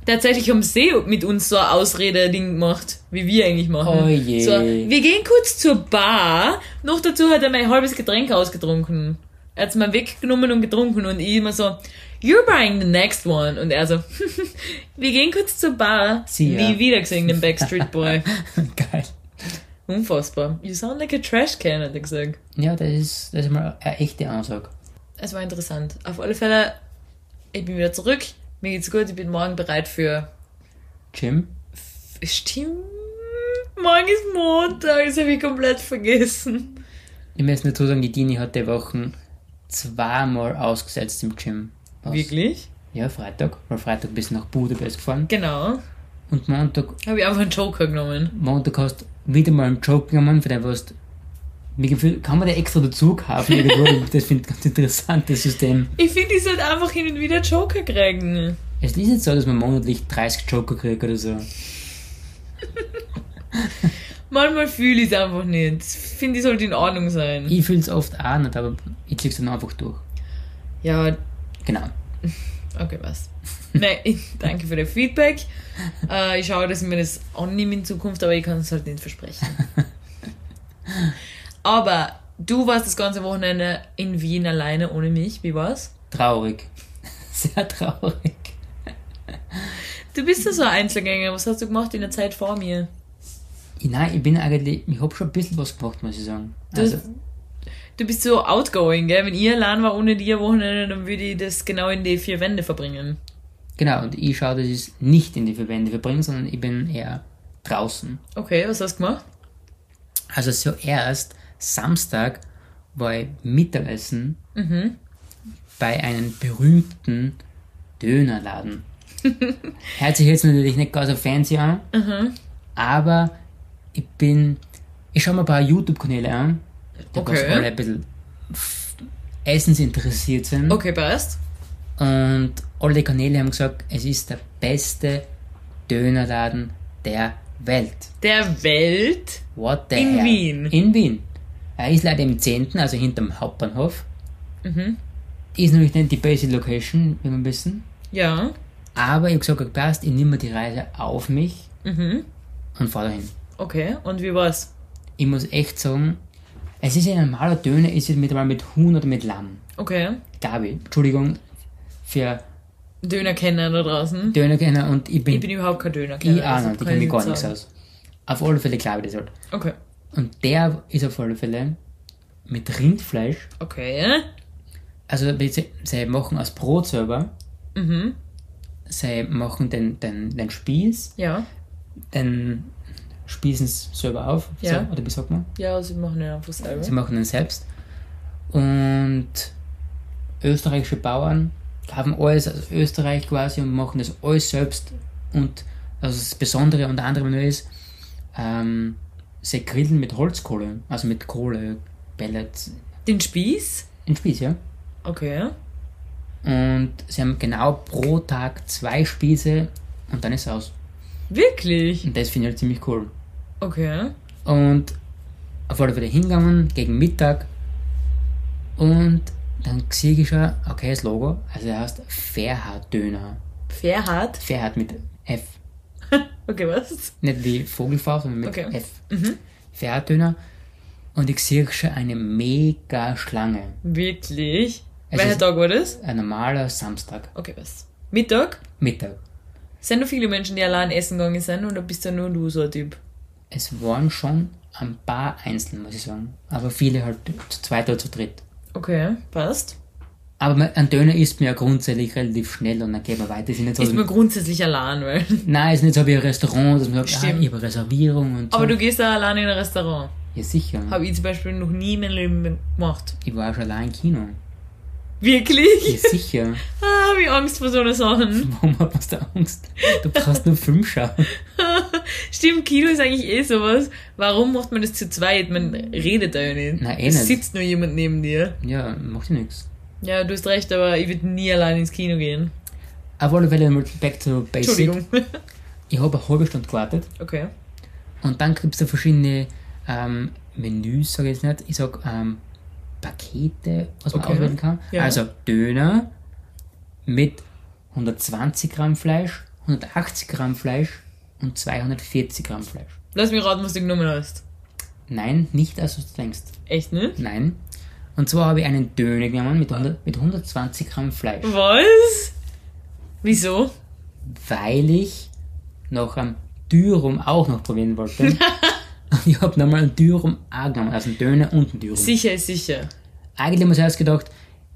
Tatsächlich haben sie mit uns so ein Ausrede-Ding gemacht, wie wir eigentlich machen. Oh je. So, wir gehen kurz zur Bar, noch dazu hat er mein halbes Getränk ausgetrunken. Er hat's mal weggenommen und getrunken und ich immer so, you're buying the next one. Und er so, <laughs> wir gehen kurz zur Bar. Sie, ja. Nie wieder gesehen, den Backstreet Boy. <laughs> Geil. Unfassbar. You sound like a trash can, hat er gesagt. Ja, das ist, das ist mal eine echte Ansage. Es war interessant. Auf alle Fälle, ich bin wieder zurück. Mir geht's gut. Ich bin morgen bereit für. Jim? Stimmt. Morgen ist Montag. Das habe ich komplett vergessen. Ich muss dazu sagen, die Dini hat die Wochen zweimal ausgesetzt im Gym. Was? Wirklich? Ja, Freitag. Weil Freitag bist du nach Budapest gefahren. Genau. Und Montag, Habe ich einfach einen Joker genommen. Montag hast du wieder mal einen Joke genommen, für den du- mir gefühlt, kann man den extra dazu kaufen <laughs> das finde ich ganz interessant, das System. Ich finde, ich sollte einfach hin und wieder Joker kriegen. Es ist nicht so, dass man monatlich 30 Joker kriegt oder so. <laughs> Manchmal fühle ich es einfach nicht. Finde ich, sollte in Ordnung sein. Ich fühle es oft auch nicht, aber ich zieh's dann einfach durch. Ja, Genau. <laughs> okay, was. Nein, <laughs> danke für das Feedback. Äh, ich schaue, dass ich mir das annehme in Zukunft, aber ich kann es halt nicht versprechen. <laughs> Aber du warst das ganze Wochenende in Wien alleine ohne mich. Wie war's? Traurig. Sehr traurig. Du bist ja so ein Einzelgänger. Was hast du gemacht in der Zeit vor mir? Nein, ich bin eigentlich, ich habe schon ein bisschen was gemacht, muss ich sagen. Du, Also, du bist so outgoing, gell? Wenn ich allein war ohne dir Wochenende, dann würde ich das genau in die vier Wände verbringen. genau, und ich schaue, dass ich es nicht in die Verbände verbringe, sondern ich bin eher draußen. Okay, was hast du gemacht? Also zuerst Samstag war ich Mittagessen bei einem berühmten Dönerladen. <laughs> Hört sich jetzt natürlich nicht ganz so fancy an, aber ich bin, ich schaue mir ein paar YouTube-Kanäle an, die Okay. was alle ein bisschen essensinteressiert sind. Okay, passt. Und alle Kanäle haben gesagt, es ist der beste Dönerladen der Welt. Der Welt. What the In hell? Wien? In Wien. Er ist leider im 10., also hinterm Hauptbahnhof. Mhm. Ist nämlich nicht die beste Location, wie wir wissen. Ja. Aber ich habe gesagt, passt, ich nehme die Reise auf mich Mhm. und fahre dahin. Okay, und wie war's? Ich muss echt sagen, es ist ein normaler Döner, ist es mittlerweile mit Huhn oder mit Lamm. Okay. Gabi, Entschuldigung für Dönerkenner da draußen. Dönerkenner und ich bin, Ich bin überhaupt kein Dönerkenner. ich auch also nicht, ich kenne ich gar nicht nichts aus. Auf alle Fälle glaube ich das halt. Okay. Und der ist auf alle Fälle mit Rindfleisch, Okay. Also sie, sie machen aus Brot selber. Sie machen den, den, den Spieß, Ja. den spießen sie selber auf. Ja. So, oder wie sagt man? Ja, sie machen ja einfach selber. Sie machen den selbst. Und österreichische Bauern haben alles aus Österreich quasi und machen das alles selbst. Und also das Besondere unter anderem nur ist, ähm, sie grillen mit Holzkohle, also mit Kohle, Pellets, Den Spieß? in Spieß, ja. Okay. Und sie haben genau pro Tag zwei Spieße und dann ist es aus. Wirklich? Und das finde ich halt ziemlich cool. Okay. Und auf alle Fälle hingegangen, gegen Mittag. Und dann sehe ich schon, okay, das Logo, also er heißt Fairhard-Döner. Fairhard? Fairhard mit F. <laughs> Okay, was? Nicht wie Vogelfaust, sondern mit Okay. F. Fairhard-Döner. Und ich sehe schon eine mega Schlange. Wirklich? Es Welcher Tag war das? Ein normaler Samstag. Okay, was? Mittag? Mittag. Sind noch viele Menschen, die allein essen gegangen sind oder bist ja nur du so ein Typ? Es waren schon ein paar Einzelne, muss ich sagen. Aber viele halt zu zweit oder zu dritt. Okay, passt. Aber ein Döner isst mir ja grundsätzlich relativ schnell und dann geht man weiter. Ist nicht so, Ist mir grundsätzlich allein, weil. Nein, es ist nicht so wie ein Restaurant, dass man sagt, ah, ich habe Reservierung und so. Aber du gehst da allein in ein Restaurant. ja, sicher. Habe ich zum Beispiel noch nie in meinem Leben gemacht. Ich war schon allein im Kino. Wirklich? Ja, sicher. <laughs> Ah, ich Angst vor so einer Sachen. Warum hat man da Angst? Du brauchst nur Film schauen. <laughs> Stimmt, Kino ist eigentlich eh sowas. Warum macht man das zu zweit? Man redet da ja nicht. Na, eh es nicht. sitzt nur jemand neben dir. Ja, macht ja nichts. Ja, du hast recht, aber ich würde nie allein ins Kino gehen. Auf alle Fälle mal back to basic. Entschuldigung. Ich habe eine halbe Stunde gewartet Okay. und dann gibt es da verschiedene ähm, Menüs, sage ich jetzt nicht. Ich sag ähm, Pakete, was man Okay. auswählen kann. Ja. Also Döner mit 120 Gramm Fleisch, 180 Gramm Fleisch und 240 Gramm Fleisch. Lass mich raten, was du genommen hast. Nein, nicht als du denkst. Echt, ne? Nein. Und zwar habe ich einen Döner genommen mit, 100, mit 120 Gramm Fleisch, Was? Wieso? weil ich noch am Dürum auch noch probieren wollte. <laughs> und <laughs> ich habe nochmal einen Dürum auch genommen, also einen Döner und einen Dürum. Sicher sicher. Eigentlich habe ich mir zuerst gedacht,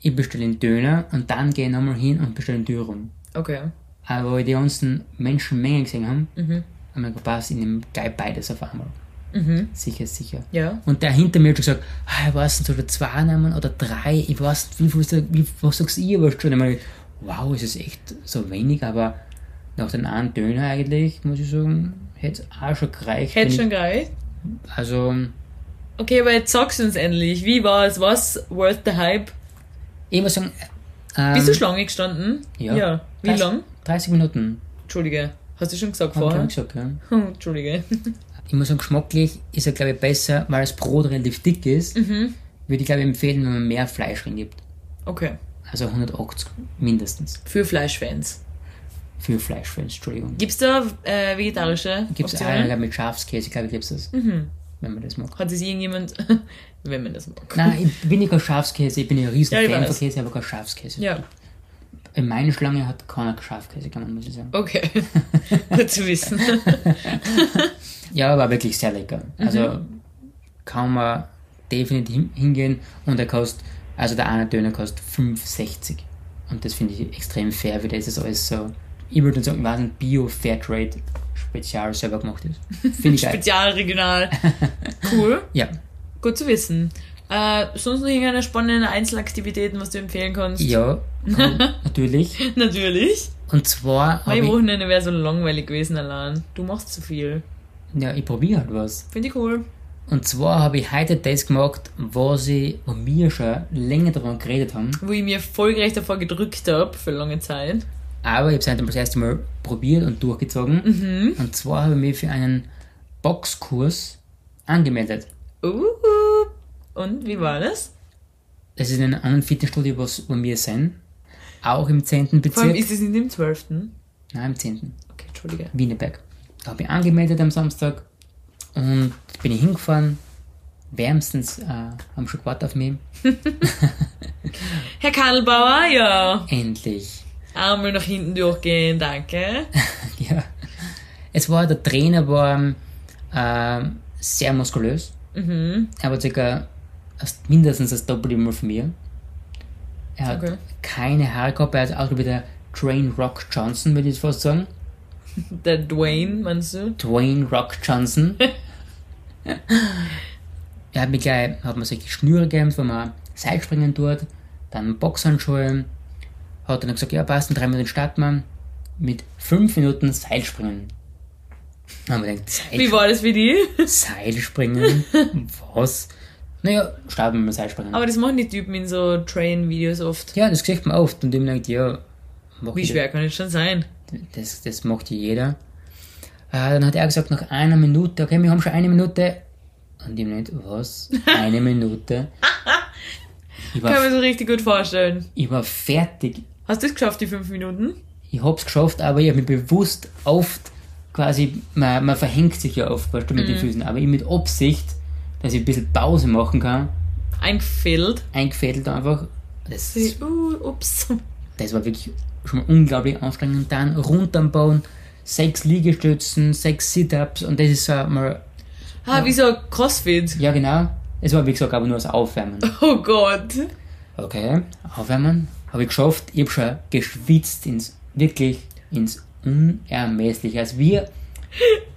ich bestelle einen Döner und dann gehe ich nochmal hin und bestelle einen Dürum. Okay. Aber wo ich die ganzen Menschenmengen gesehen habe, Mhm. haben wir gepasst, ich nehme gleich beides auf einmal. Mhm. Sicher, sicher. Ja. Und der hinter mir hat schon gesagt, ah, ich weiß nicht, soll ich zwei nehmen oder drei? Ich weiß nicht, wie viel, wie, was sagst du, ich aber schon einmal, wow, es ist echt so wenig, aber nach den einen Döner eigentlich, muss ich sagen, hätte es auch schon gereicht. Hätte schon gereicht. Also, Okay, aber jetzt sagst du uns endlich. Wie war es? Was worth the hype? ich muss sagen, ähm, Bist du Schlange gestanden? ja. Ja. Wie 30 lang? 30 Minuten, Entschuldige. Hast du schon gesagt hab ich vorher? gesagt, ja. <laughs> Entschuldige. Ich muss sagen, geschmacklich ist er, glaube ich, besser, weil das Brot relativ dick ist. Mhm. Würde ich, glaube ich, empfehlen, wenn man mehr Fleisch rein gibt. Okay. Also 180 mindestens. Für Fleischfans. Für Fleischfans, Entschuldigung. Gibt's da äh, vegetarische Gibt es auch mit Schafskäse, glaube ich, gibt es das. Mhm. Wenn man das mag. Hat es irgendjemand, <laughs> wenn man das mag? Nein, ich bin nicht kein Schafskäse, ich bin ein riesen Ja, Fan von. Käse, aber kein Schafskäse. Ja, In meiner Schlange hat keiner Schafskäse genommen, muss ich sagen. okay. <laughs> Gut zu wissen. <laughs> Ja, aber wirklich sehr lecker. Also Mhm. kann man definitiv hin- hingehen und er kostet, also der eine Döner kostet 5,60. Und das finde ich extrem fair, wie das ist alles so, ich würde sagen, was ein Bio-Fairtrade Spezial selber gemacht ist. Finde ich <laughs> geil. Spezial, regional. <laughs> Cool. Ja, Gut zu wissen. Äh, sonst noch irgendeine spannende Einzelaktivitäten, was du empfehlen kannst? ja, <laughs> natürlich. Natürlich. Und zwar habe Mein Wochenende wäre so langweilig gewesen allein. Du machst zu viel. ja, ich probiere halt was. Finde ich cool. Und zwar habe ich heute das gemacht, was ich, wo wir schon länger daran geredet haben. Wo ich mir folgerecht davor gedrückt habe für lange Zeit. Aber ich habe es heute das erste Mal probiert und durchgezogen. Mhm. Und zwar habe ich mich für einen Boxkurs angemeldet. Uh, und wie war das? Das ist in einem anderen Fitnessstudio, was wo wir sind. Auch im 10. Vor allem Bezirk. ist es nicht im 12. Nein, im 10. Okay, Entschuldige. Wienerberg. Da habe ich angemeldet am Samstag und bin ich hingefahren. Wärmstens äh, haben schon gewartet auf mich. <laughs> Herr Kadelbauer, ja. Endlich. Einmal nach hinten durchgehen, danke. <laughs> Ja. Es war, der Trainer war ähm, sehr muskulös. Mhm. Er war circa mindestens das Doppelte mal von mir. Er hat Okay. keine Haare gehabt, er hat auch wie der Dwayne Rock Johnson, würde ich fast sagen. <laughs> Der Dwayne, meinst du? Dwayne Rock Johnson. <laughs> er hat mir gleich, hat mir solche Schnüre gegeben, wo man Seilspringen tut, dann Boxhandschuhe, hat dann gesagt, ja passt, in drei Minuten starten wir mit fünf Minuten Seilspringen. Haben wir gedacht, Wie Seil, war das für die? Seilspringen? <laughs> Was? Naja, starten wir mit Seilspringen. Aber das machen die Typen in so Train-Videos oft. ja, das sieht man oft und ich denkt, ja, mach Wie schwer kann das schon sein? das, das macht jeder. Äh, dann hat er gesagt, nach einer Minute, okay, wir haben schon eine Minute. Und ich nicht, was? Eine <laughs> Minute? Ich Kann war, man so richtig gut vorstellen. ich war fertig. Hast du es geschafft, die fünf Minuten? Ich hab's geschafft, aber ich habe mich bewusst oft quasi, man, man verhängt sich ja oft weißt du, mit den Füßen, aber ich mit Absicht, dass ich ein bisschen Pause machen kann, Eingefädelt. eingefädelt einfach. Das, Uh, ups. das war wirklich schon mal unglaublich anstrengend. Dann runterbauen, sechs Liegestützen, sechs Sit-Ups und das ist so mal Ah, wie so Crossfit. Ja, genau. Es war, wie gesagt, aber nur das Aufwärmen. Oh Gott. Okay, Aufwärmen habe ich geschafft. Ich habe schon geschwitzt ins, wirklich ins Unermessliche. Also wie,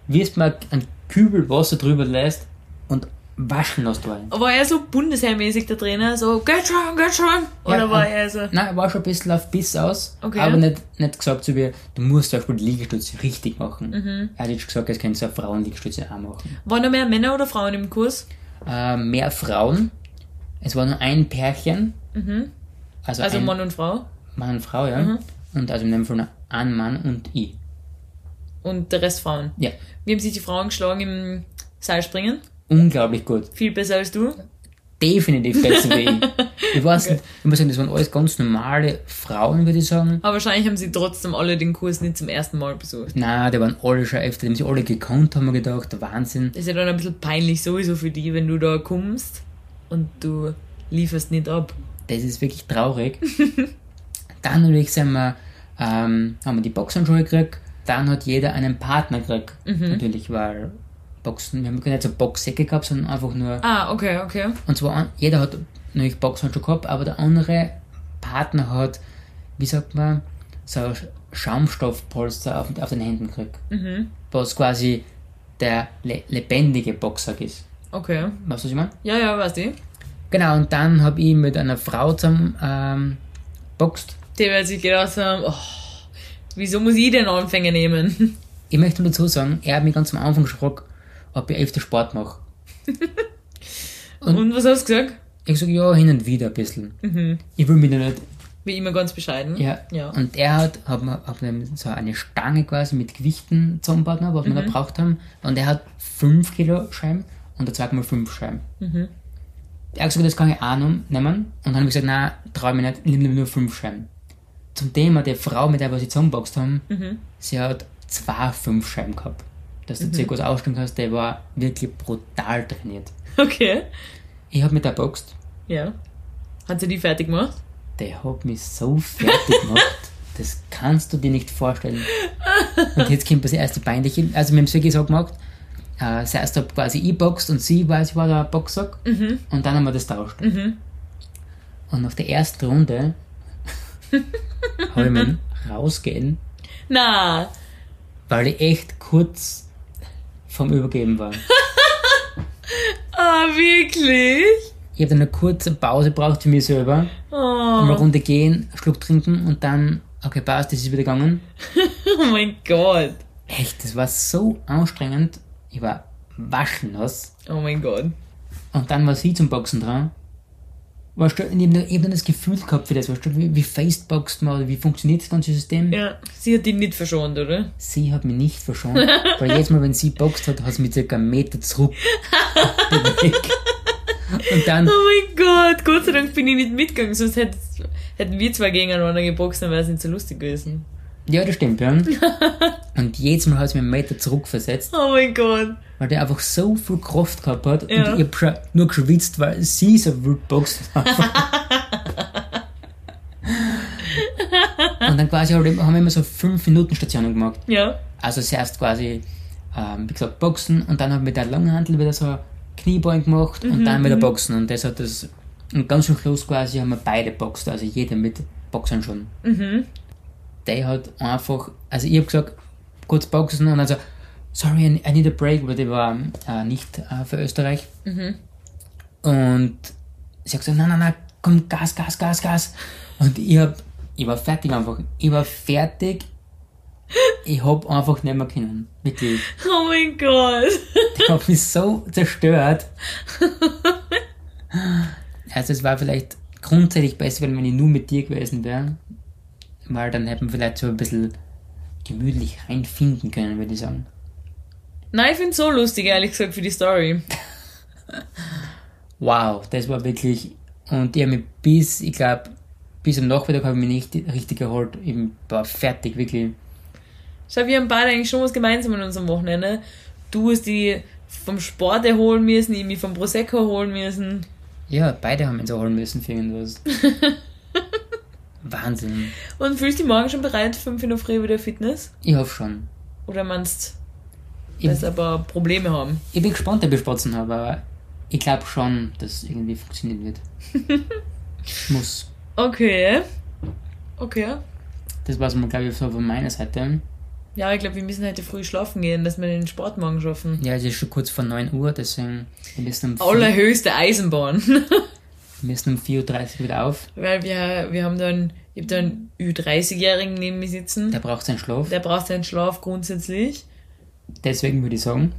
wie es mal ein Kübel Wasser drüber lässt und waschen lässt rein. War er so bundesheermäßig der Trainer? So, geht schon, geht schon? Oder Ja, war ähm, er so? Nein, er war schon ein bisschen auf Biss aus, Okay. aber nicht, nicht gesagt so wie, du musst zum Beispiel die Liegestütze richtig machen. Er hat jetzt gesagt, jetzt kannst du eine Frauenliegestütze auch machen. Waren da mehr Männer oder Frauen im Kurs? Äh, mehr Frauen. Es war nur ein Pärchen. Also, Also Mann und Frau. Mann und Frau, ja. Und also in dem Fall nur ein Mann und ich. Und der Rest Frauen. Ja, Wie haben sich die Frauen geschlagen im Seilspringen? unglaublich gut. Viel besser als du? Definitiv besser wie ich. <laughs> Ich weiß nicht, ich muss sagen, das waren alles ganz normale Frauen, würde ich sagen. Aber wahrscheinlich haben sie trotzdem alle den Kurs nicht zum ersten Mal besucht. Nein, die waren alle schon öfter, die haben sich alle gekannt, haben wir gedacht, Wahnsinn. Das ist ja dann ein bisschen peinlich sowieso für die, wenn du da kommst und du lieferst nicht ab. Das ist wirklich traurig. <laughs> Dann natürlich sind wir, ähm, haben wir die Boxhandschuhe gekriegt. Dann hat jeder einen Partner gekriegt. Natürlich, weil Boxen, wir haben keine so Boxsäcke gehabt, sondern einfach nur Ah, okay, okay. Und zwar, jeder hat natürlich Boxhandschuhe gehabt, aber der andere Partner hat, wie sagt man, so Schaumstoffpolster auf, auf den Händen gekriegt. Was quasi der le lebendige Boxsack ist. Okay. Weißt du, was ich meine? Ja, ja, weißt du. Genau, und dann habe ich mit einer Frau zusammen ähm, boxt. Die werden sich gedacht haben, oh, wieso muss ich den Anfänger nehmen? <laughs> Ich möchte nur dazu sagen, er hat mich ganz am Anfang gefragt, ob ich öfter Sport mache. <laughs> Und, was hast du gesagt? Ich sage, ja, hin und wieder ein bisschen. Ich will mich da nicht Wie immer ganz bescheiden. Ja. Ja. Und er hat, hat, hat so eine Stange quasi mit Gewichten zusammengebaut, was wir da braucht haben. Und er hat 5 Kilo Scheiben und der 2,5 Scheiben. Er hat gesagt, das kann ich auch noch nehmen. Und dann habe ich gesagt, nein, traue mich nicht, ich nehme nur 5 Scheiben. Zum Thema, die Frau, mit der wir sie zusammenboxt haben, sie hat zwei 5 Scheiben gehabt. Dass du circa was ausstellen kannst, der war wirklich brutal trainiert. Okay. Ich habe mit der boxt, Ja. Hat sie die fertig gemacht? der hat mich so fertig gemacht, <laughs> das kannst du dir nicht vorstellen. Und jetzt kommt das erste peinliche, also wir haben es wirklich so gemacht, äh, zuerst habe quasi ich boxt und sie quasi war der Boxsack und dann haben wir das tauscht. Und nach der ersten Runde <laughs> habe ich mir rausgehen, Na, weil ich echt kurz vom Übergeben war. <laughs> ah, wirklich? Ich habe dann eine kurze Pause braucht für mich selber, Oh, eine Runde gehen, Schluck trinken und dann, okay, passt, das ist wieder gegangen. <laughs> oh mein Gott. Echt, das war so anstrengend. Ich war waschnass. Oh mein Gott. Und dann war sie zum Boxen dran. Weißt du, ich habe hab dann das Gefühl gehabt für das, weißt du, wie, wie faceboxt man oder wie funktioniert das ganze System. Ja, sie hat ihn nicht verschont, oder? Sie hat mich nicht verschont, weil jedes Mal, wenn sie boxt hat, hat sie mich circa einen Meter zurück. Und dann, Oh mein Gott, Gott sei Dank bin ich nicht mitgegangen, sonst hätt, hätten wir zwei gegeneinander geboxt, dann wäre es nicht so lustig gewesen. Ja, das stimmt, ja. <laughs> Und jedes Mal hat sie mich einen Meter zurückversetzt, Oh mein Gott. weil der einfach so viel Kraft gehabt hat. Ja. Und ich hab schon nur geschwitzt, weil sie so wild boxt hat. <laughs> Und dann quasi halt haben wir immer so 5 Minuten Stationen gemacht. Ja. Also zuerst quasi, ähm, wie gesagt, Boxen und dann haben wir mit der Langhandel wieder so Kniebeugen gemacht und dann wieder Boxen. Und das hat das Und ganz zum Schluss quasi haben wir beide Boxer, also jeder mit Boxern schon. Der hat einfach, also ich habe gesagt, kurz boxen und dann so, sorry, I need a break, weil die war äh, nicht äh, für Österreich. Und sie hat gesagt, nein, nein, nein, komm, Gas, Gas, Gas, Gas. Und ich hab, ich war fertig einfach. Ich war fertig. Ich hab einfach nicht mehr können. Wirklich. Oh mein Gott. Ich hab mich so zerstört. <laughs> Also es war vielleicht grundsätzlich besser, wenn ich nur mit dir gewesen wäre. Weil dann hätten wir vielleicht so ein bisschen gemütlich reinfinden können, würde ich sagen. Nein, ich find's so lustig, ehrlich gesagt, für die Story. <laughs> Wow, das war wirklich. Und ich habe mich bis, ich glaube, bis am Nachmittag habe ich mich nicht richtig erholt. Ich war fertig, wirklich. Schau, wir haben beide eigentlich schon was gemeinsam an unserem Wochenende. Du hast die vom Sport erholen müssen, ich mich vom Prosecco erholen müssen. Ja, beide haben uns erholen müssen für irgendwas. <laughs> Wahnsinn. Und fühlst du dich morgen schon bereit für 5 in der Früh wieder Fitness? Ich hoffe schon. Oder meinst du, dass aber Probleme haben? ich bin gespannt, ob ich Spatzen habe, aber ich glaube schon, dass es irgendwie funktionieren wird. <laughs> Muss. Okay. Okay. Das war's mal, glaube ich, so von meiner Seite. Ja, ich glaube, wir müssen heute früh schlafen gehen, dass wir den Sport morgen schaffen. Ja, es ist schon kurz vor 9 Uhr, deswegen wir müssen um, vier, Allerhöchste Eisenbahn. <laughs> wir müssen um 4.30 Uhr wieder auf. Weil wir, wir haben dann, ich habe da einen Ü30-Jährigen neben mir sitzen. Der braucht seinen Schlaf. Der braucht seinen Schlaf grundsätzlich. Deswegen würde ich sagen,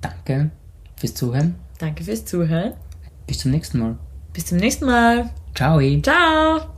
danke fürs Zuhören. Danke fürs Zuhören. Bis zum nächsten Mal. Bis zum nächsten Mal. Ciao. Ciao.